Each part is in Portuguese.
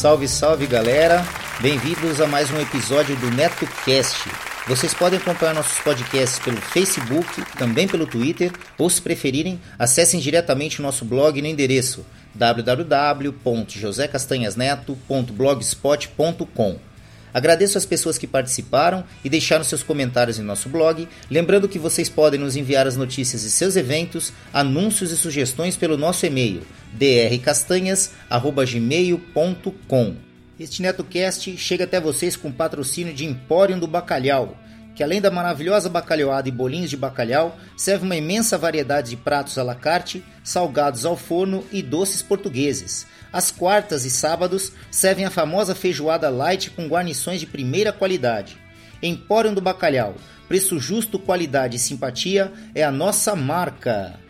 Salve, salve galera! Bem-vindos a mais um episódio do NetoCast. Vocês podem acompanhar nossos podcasts pelo Facebook, também pelo Twitter, ou se preferirem, acessem diretamente o nosso blog no endereço www.josecastanhasneto.blogspot.com. Agradeço as pessoas que participaram e deixaram seus comentários em nosso blog, lembrando que vocês podem nos enviar as notícias de seus eventos, anúncios e sugestões pelo nosso e-mail drcastanhas@gmail.com. Este NetoCast chega até vocês com patrocínio de Empório do Bacalhau, que além da maravilhosa bacalhoada e bolinhos de bacalhau, serve uma imensa variedade de pratos à la carte, salgados ao forno e doces portugueses. Às quartas e sábados servem a famosa feijoada light com guarnições de primeira qualidade. Empório do Bacalhau, preço justo, qualidade e simpatia é a nossa marca.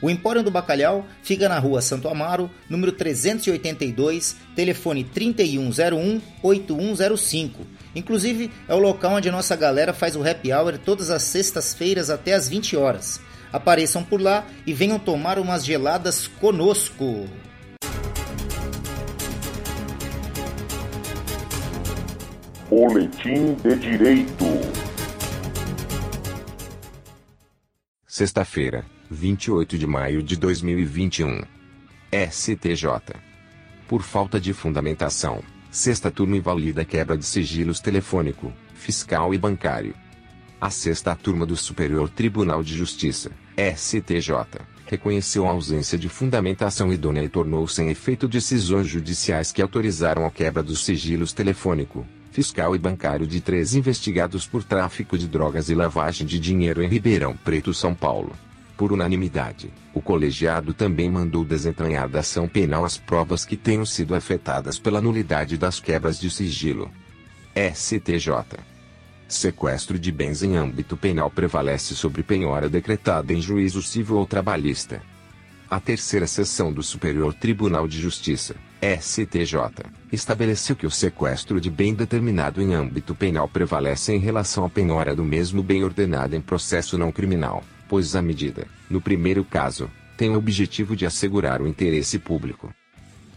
O Empório do Bacalhau fica na rua Santo Amaro, número 382, telefone 3101-8105. Inclusive, é o local onde a nossa galera faz o happy hour todas as sextas-feiras até as 20 horas. Apareçam por lá e venham tomar umas geladas conosco. Boletim de Direito. Sexta-feira, 28 de maio de 2021. STJ. Por falta de fundamentação, sexta turma invalida quebra de sigilos telefônico, fiscal e bancário. A sexta turma do Superior Tribunal de Justiça, STJ, reconheceu a ausência de fundamentação idônea e tornou sem efeito decisões judiciais que autorizaram a quebra dos sigilos telefônico, fiscal e bancário de três investigados por tráfico de drogas e lavagem de dinheiro em Ribeirão Preto, São Paulo. Por unanimidade, o colegiado também mandou desentranhar da ação penal as provas que tenham sido afetadas pela nulidade das quebras de sigilo. STJ. Sequestro de bens em âmbito penal prevalece sobre penhora decretada em juízo civil ou trabalhista. A terceira sessão do Superior Tribunal de Justiça, STJ, estabeleceu que o sequestro de bem determinado em âmbito penal prevalece em relação à penhora do mesmo bem ordenado em processo não criminal, pois a medida, no primeiro caso, tem o objetivo de assegurar o interesse público.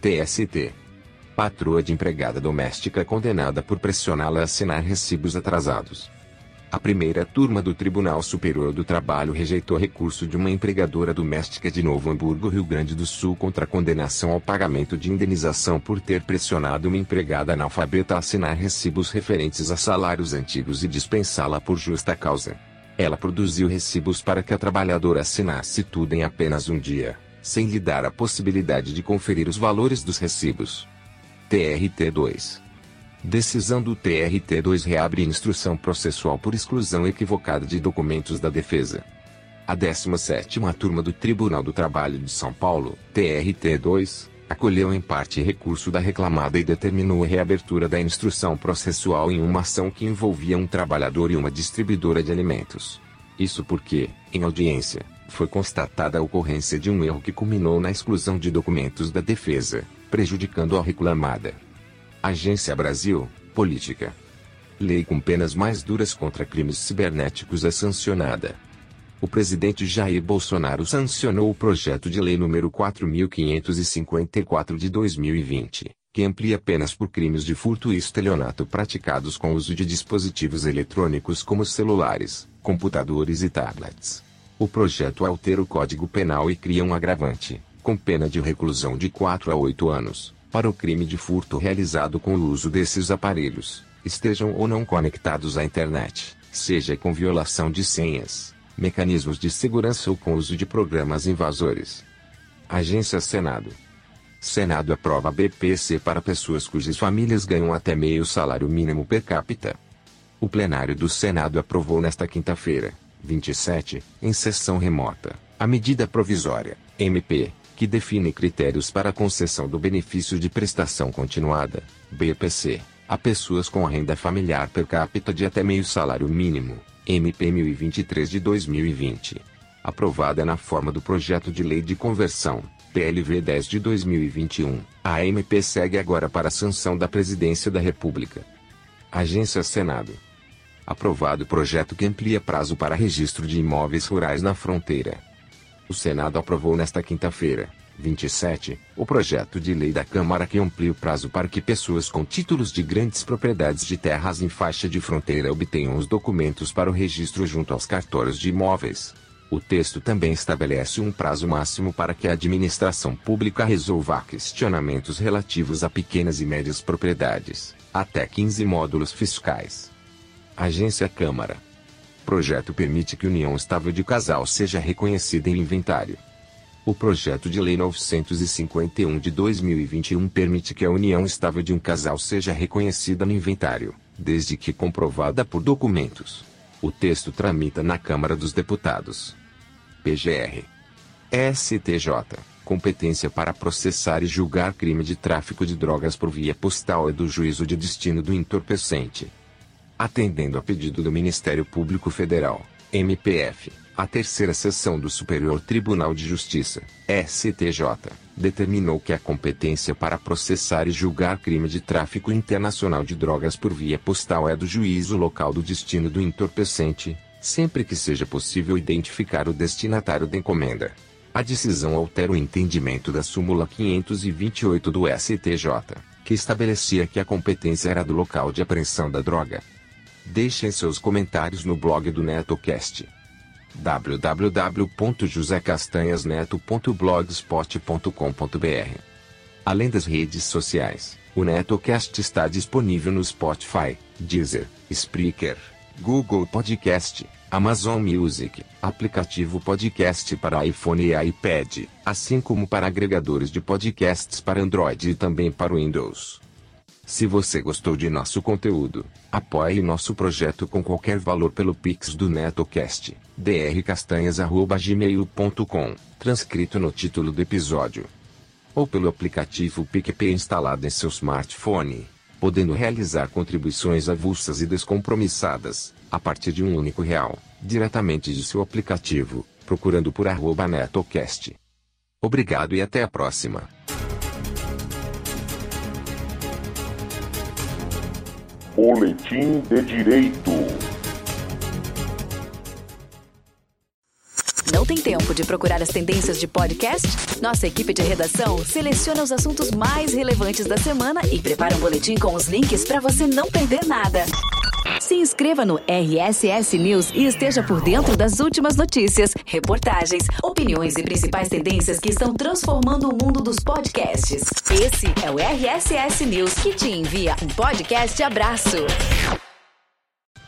TST. Patroa de empregada doméstica condenada por pressioná-la a assinar recibos atrasados. A primeira turma do Tribunal Superior do Trabalho rejeitou recurso de uma empregadora doméstica de Novo Hamburgo, Rio Grande do Sul, contra a condenação ao pagamento de indenização por ter pressionado uma empregada analfabeta a assinar recibos referentes a salários antigos e dispensá-la por justa causa. Ela produziu recibos para que a trabalhadora assinasse tudo em apenas um dia, sem lhe dar a possibilidade de conferir os valores dos recibos. TRT 2 Decisão do TRT2 reabre instrução processual por exclusão equivocada de documentos da defesa. A 17ª turma do Tribunal do Trabalho de São Paulo, TRT2, acolheu em parte recurso da reclamada e determinou a reabertura da instrução processual em uma ação que envolvia um trabalhador e uma distribuidora de alimentos. Isso porque, em audiência, foi constatada a ocorrência de um erro que culminou na exclusão de documentos da defesa, prejudicando a reclamada. Agência Brasil, Política. Lei com penas mais duras contra crimes cibernéticos é sancionada. O presidente Jair Bolsonaro sancionou o projeto de lei número 4554 de 2020, que amplia penas por crimes de furto e estelionato praticados com uso de dispositivos eletrônicos como celulares, computadores e tablets. O projeto altera o Código Penal e cria um agravante, com pena de reclusão de 4 a 8 anos, para o crime de furto realizado com o uso desses aparelhos, estejam ou não conectados à internet, seja com violação de senhas, mecanismos de segurança ou com uso de programas invasores. Agência Senado. Senado aprova BPC para pessoas cujas famílias ganham até meio salário mínimo per capita. O plenário do Senado aprovou nesta quinta-feira, 27, em sessão remota, a medida provisória, MP, que define critérios para a concessão do benefício de prestação continuada, BPC, a pessoas com renda familiar per capita de até meio salário mínimo, MP 1023 de 2020. Aprovada na forma do projeto de lei de conversão, PLV 10 de 2021, a MP segue agora para a sanção da Presidência da República. Agência Senado aprovado projeto que amplia prazo para registro de imóveis rurais na fronteira. O Senado aprovou nesta quinta-feira, 27, o projeto de lei da Câmara que amplia o prazo para que pessoas com títulos de grandes propriedades de terras em faixa de fronteira obtenham os documentos para o registro junto aos cartórios de imóveis. O texto também estabelece um prazo máximo para que a administração pública resolva questionamentos relativos a pequenas e médias propriedades, até 15 módulos fiscais. Agência Câmara. Projeto permite que união estável de casal seja reconhecida em inventário. O projeto de lei 951 de 2021 permite que a união estável de um casal seja reconhecida no inventário, desde que comprovada por documentos. O texto tramita na Câmara dos Deputados. PGR. STJ. Competência para processar e julgar crime de tráfico de drogas por via postal e do juízo de destino do entorpecente atendendo a pedido do Ministério Público Federal, MPF, a terceira sessão do Superior Tribunal de Justiça, STJ, determinou que a competência para processar e julgar crime de tráfico internacional de drogas por via postal é do juízo local do destino do entorpecente, sempre que seja possível identificar o destinatário da encomenda. A decisão altera o entendimento da súmula 528 do STJ, que estabelecia que a competência era do local de apreensão da droga. Deixem seus comentários no blog do NetoCast www.josecastanhasneto.blogspot.com.br Além das redes sociais, o NetoCast está disponível no Spotify, Deezer, Spreaker, Google Podcast, Amazon Music, aplicativo podcast para iPhone e iPad, assim como para agregadores de podcasts para Android e também para Windows. Se você gostou de nosso conteúdo, apoie nosso projeto com qualquer valor pelo Pix do NetoCast, drcastanhas.gmail.com, transcrito no título do episódio. Ou pelo aplicativo PicPay instalado em seu smartphone, podendo realizar contribuições avulsas e descompromissadas, a partir de um único real, diretamente de seu aplicativo, procurando por arroba NetoCast. Obrigado e até a próxima. Boletim de Direito. Não tem tempo de procurar as tendências de podcast? Nossa equipe de redação seleciona os assuntos mais relevantes da semana e prepara um boletim com os links para você não perder nada. Se inscreva no RSS News e esteja por dentro das últimas notícias, reportagens, opiniões e principais tendências que estão transformando o mundo dos podcasts. Esse é o RSS News que te envia um podcast abraço.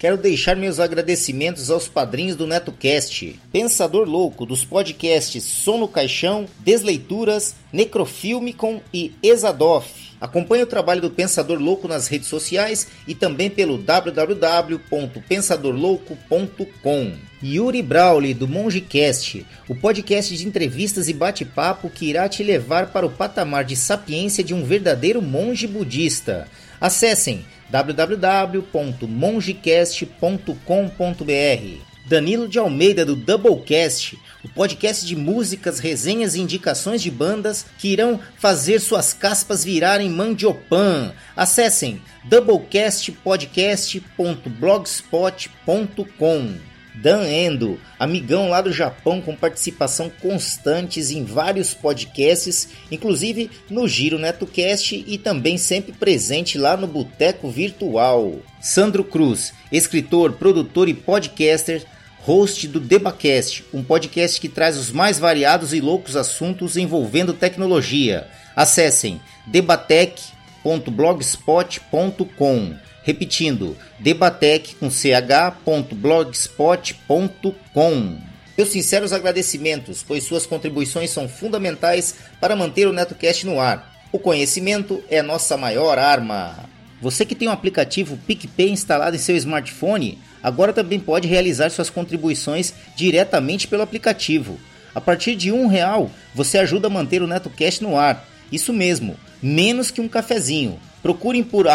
Quero deixar meus agradecimentos aos padrinhos do NetoCast, Pensador Louco dos podcasts Som no Caixão, Desleituras, Necrofilmicon e Exadoff. Acompanhe o trabalho do Pensador Louco nas redes sociais e também pelo www.pensadorlouco.com. Yuri Brawley do MongeCast, o podcast de entrevistas e bate-papo que irá te levar para o patamar de sapiência de um verdadeiro monge budista. Acessem www.mongecast.com.br. Danilo de Almeida do Doublecast, o podcast de músicas, resenhas e indicações de bandas que irão fazer suas caspas virarem mandiopan. Acessem doublecastpodcast.blogspot.com. Dan Endo, amigão lá do Japão com participação constantes em vários podcasts, inclusive no Giro NetoCast e também sempre presente lá no Boteco Virtual. Sandro Cruz, escritor, produtor e podcaster, host do Debacast, um podcast que traz os mais variados e loucos assuntos envolvendo tecnologia. Acessem debatec.blogspot.com. Repetindo, debatec com ch.blogspot.com. Meus sinceros agradecimentos, pois suas contribuições são fundamentais para manter o NetoCast no ar. O conhecimento é nossa maior arma. Você que tem o um aplicativo PicPay instalado em seu smartphone, agora também pode realizar suas contribuições diretamente pelo aplicativo. A partir de um real, você ajuda a manter o NetoCast no ar. Isso mesmo, menos que um cafezinho. Procurem por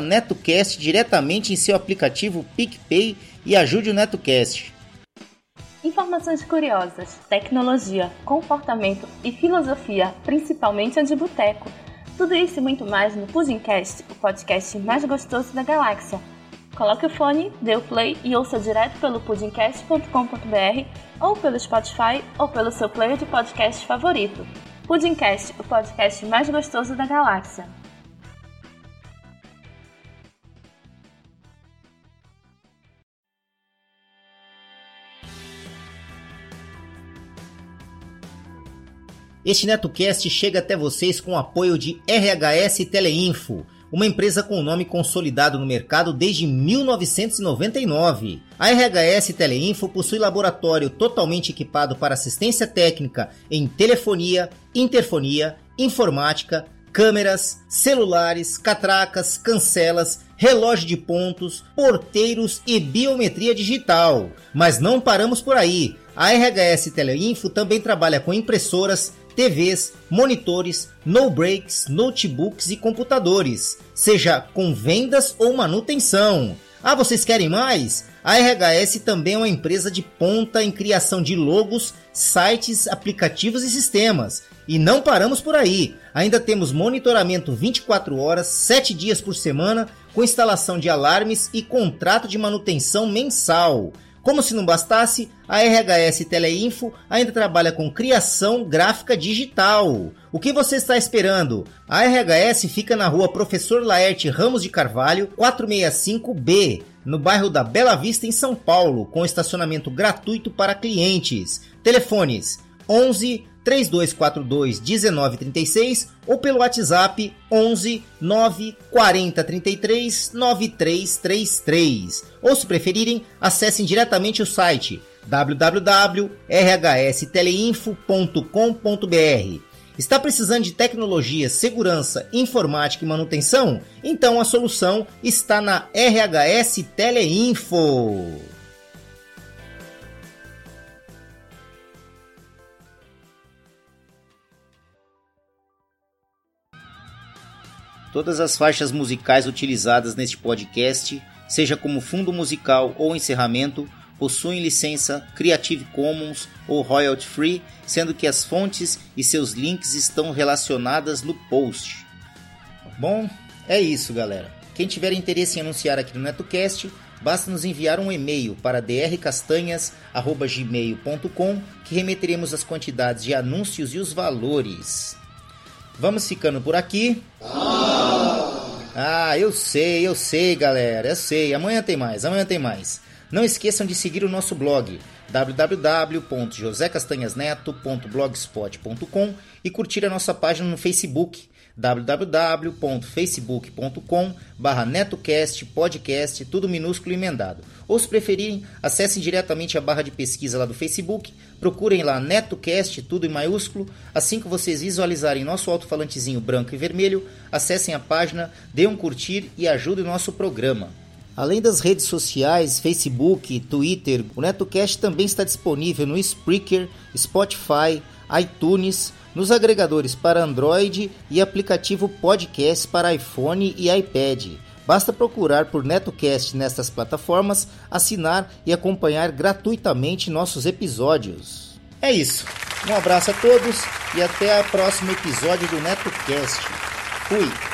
NetoCast diretamente em seu aplicativo PicPay e ajude o NetoCast. Informações curiosas, tecnologia, comportamento e filosofia, principalmente a de boteco. Tudo isso e muito mais no Pudimcast, o podcast mais gostoso da galáxia. Coloque o fone, dê o play e ouça direto pelo pudimcast.com.br ou pelo Spotify ou pelo seu player de podcast favorito. Pudimcast, o podcast mais gostoso da galáxia. Este NetoCast chega até vocês com o apoio de RHS Teleinfo, uma empresa com nome consolidado no mercado desde 1999. A RHS Teleinfo possui laboratório totalmente equipado para assistência técnica em telefonia, interfonia, informática, câmeras, celulares, catracas, cancelas, relógio de pontos, porteiros e biometria digital. Mas não paramos por aí. A RHS Teleinfo também trabalha com impressoras, TVs, monitores, no breaks, notebooks e computadores, seja com vendas ou manutenção. Ah, vocês querem mais? A RHS também é uma empresa de ponta em criação de logos, sites, aplicativos e sistemas. E não paramos por aí. Ainda temos monitoramento 24 horas, 7 dias por semana, com instalação de alarmes e contrato de manutenção mensal. Como se não bastasse, a RHS Teleinfo ainda trabalha com criação gráfica digital. O que você está esperando? A RHS fica na rua Professor Laerte Ramos de Carvalho, 465B, no bairro da Bela Vista, em São Paulo, com estacionamento gratuito para clientes. Telefones 11 3242 1936 ou pelo WhatsApp 11 940 33 9333. Ou se preferirem, acessem diretamente o site www.rhsteleinfo.com.br. Está precisando de tecnologia, segurança, informática e manutenção? Então a solução está na RHS Teleinfo. Todas as faixas musicais utilizadas neste podcast, seja como fundo musical ou encerramento, possuem licença Creative Commons ou royalty free, sendo que as fontes e seus links estão relacionadas no post. Bom, é isso, galera. Quem tiver interesse em anunciar aqui no NetoCast, basta nos enviar um e-mail para drcastanhas@gmail.com que remeteremos as quantidades de anúncios e os valores. Vamos ficando por aqui. Ah, eu sei, eu sei, galera, eu sei. Amanhã tem mais, amanhã tem mais. Não esqueçam de seguir o nosso blog www.josecastanhasneto.blogspot.com e curtir a nossa página no Facebook www.facebook.com barra netocast podcast, tudo minúsculo e emendado. Ou se preferirem, acessem diretamente a barra de pesquisa lá do Facebook, procurem lá NetoCast, tudo em maiúsculo, assim que vocês visualizarem nosso alto-falantezinho branco e vermelho, acessem a página, dêem um curtir e ajudem o nosso programa. Além das redes sociais, Facebook, Twitter, o NetoCast também está disponível no Spreaker, Spotify, iTunes, nos agregadores para Android e aplicativo podcast para iPhone e iPad. Basta procurar por NetoCast nestas plataformas, assinar e acompanhar gratuitamente nossos episódios. É isso. Um abraço a todos e até o próximo episódio do NetoCast. Fui!